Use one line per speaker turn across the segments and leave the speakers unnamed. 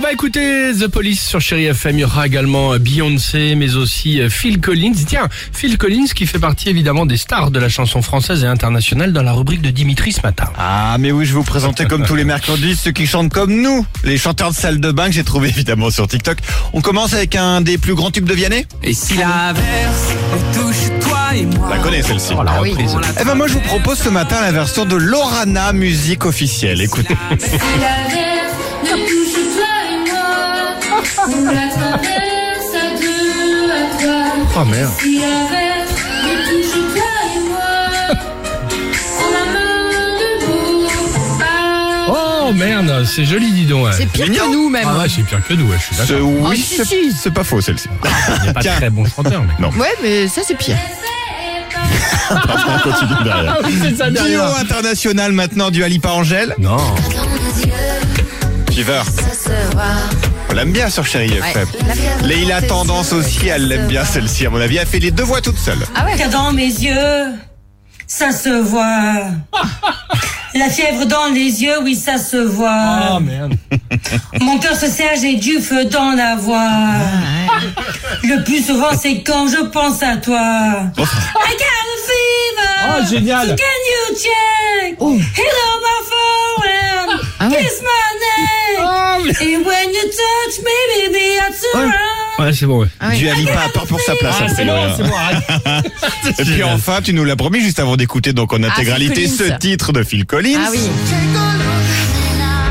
va écouter The Police sur Chéri FM. Il y aura également euh, Beyoncé, mais aussi euh, Phil Collins. Tiens, Phil Collins qui fait partie évidemment des stars de la chanson française et internationale dans la rubrique de Dimitri ce matin.
Ah, mais oui, je vais vous présenter comme tous les mercredis ceux qui chantent comme nous, les chanteurs de salle de bain que j'ai trouvé évidemment sur TikTok. On commence avec un des plus grands tubes de Vianney
Et si la verse touche toi et moi
La connais celle-ci.
Oh, la reprise.
Eh ben moi je vous propose ce matin la version de Lorana musique officielle. Écoutez.
On la traverse à deux, à trois.
Oh merde.
Si toi et moi, on a. Ah,
Oh merde, c'est joli dis donc. ouais.
C'est pire
Mignon.
que nous même.
Ah ouais, c'est pire que nous, ouais, je suis
Ce- oui,
Oh, si,
c'est
si.
c'est pas faux celle-ci.
Il n'est pas
Tiens.
très bon chanteur, mais.
Non.
Ouais, mais ça c'est pire.
On continue derrière.
oui, c'est ça
Duo international maintenant du Alipa Angèle.
Non.
Fever.
ça se voit.
On l'aime bien sur Chéri FM. Leïla
tes
Tendance aussi, elle l'aime bien celle-ci à mon avis. Elle fait les deux voix toute seule.
Ah ouais.
Dans mes yeux, ça se voit. La fièvre dans les yeux, oui, ça se voit.
Oh merde.
Mon cœur se serre, j'ai du feu dans la voix. Le plus souvent, c'est quand je pense à toi. I got a fever.
Oh, génial.
So can you check? Hello, my phone.
Ah ouais.
Kiss my neck. And when you touch me, baby, I surround.
Ouais, c'est bon, ouais.
Ah ouais.
Du Alipa a peur pour sa place.
Ah, c'est bon, c'est bon, arrête.
Et puis enfin, tu nous l'as promis juste avant d'écouter donc en intégralité
Phil
ce
Collins.
titre de Phil Collins.
Ah oui.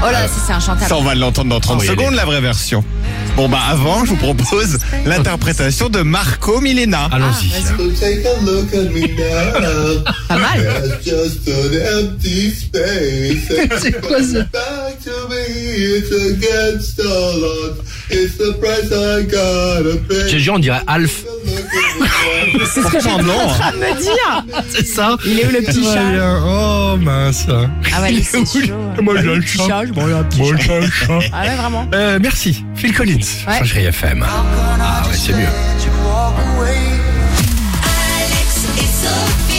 Oh là, c'est inchantable.
Ça, on va l'entendre dans 30
Ah oui,
secondes, la vraie version. Bon, bah, avant, je vous propose l'interprétation de Marco Milena.
Allons-y.
So take a look at me now.
Pas mal.
There's just an empty space.
C'est quoi ça?
Je te on dirait Alf.
C'est ce que
j'en train
de me dire.
C'est ça.
Il est où le petit chat
Oh mince.
Ah ouais, c'est chaud.
Moi j'ai un chat. Moi j'ai un chat.
Ah ouais, vraiment.
Euh, merci. Phil Collins.
Ouais.
FM. Ah ouais, c'est mieux.
Alex et Sophie.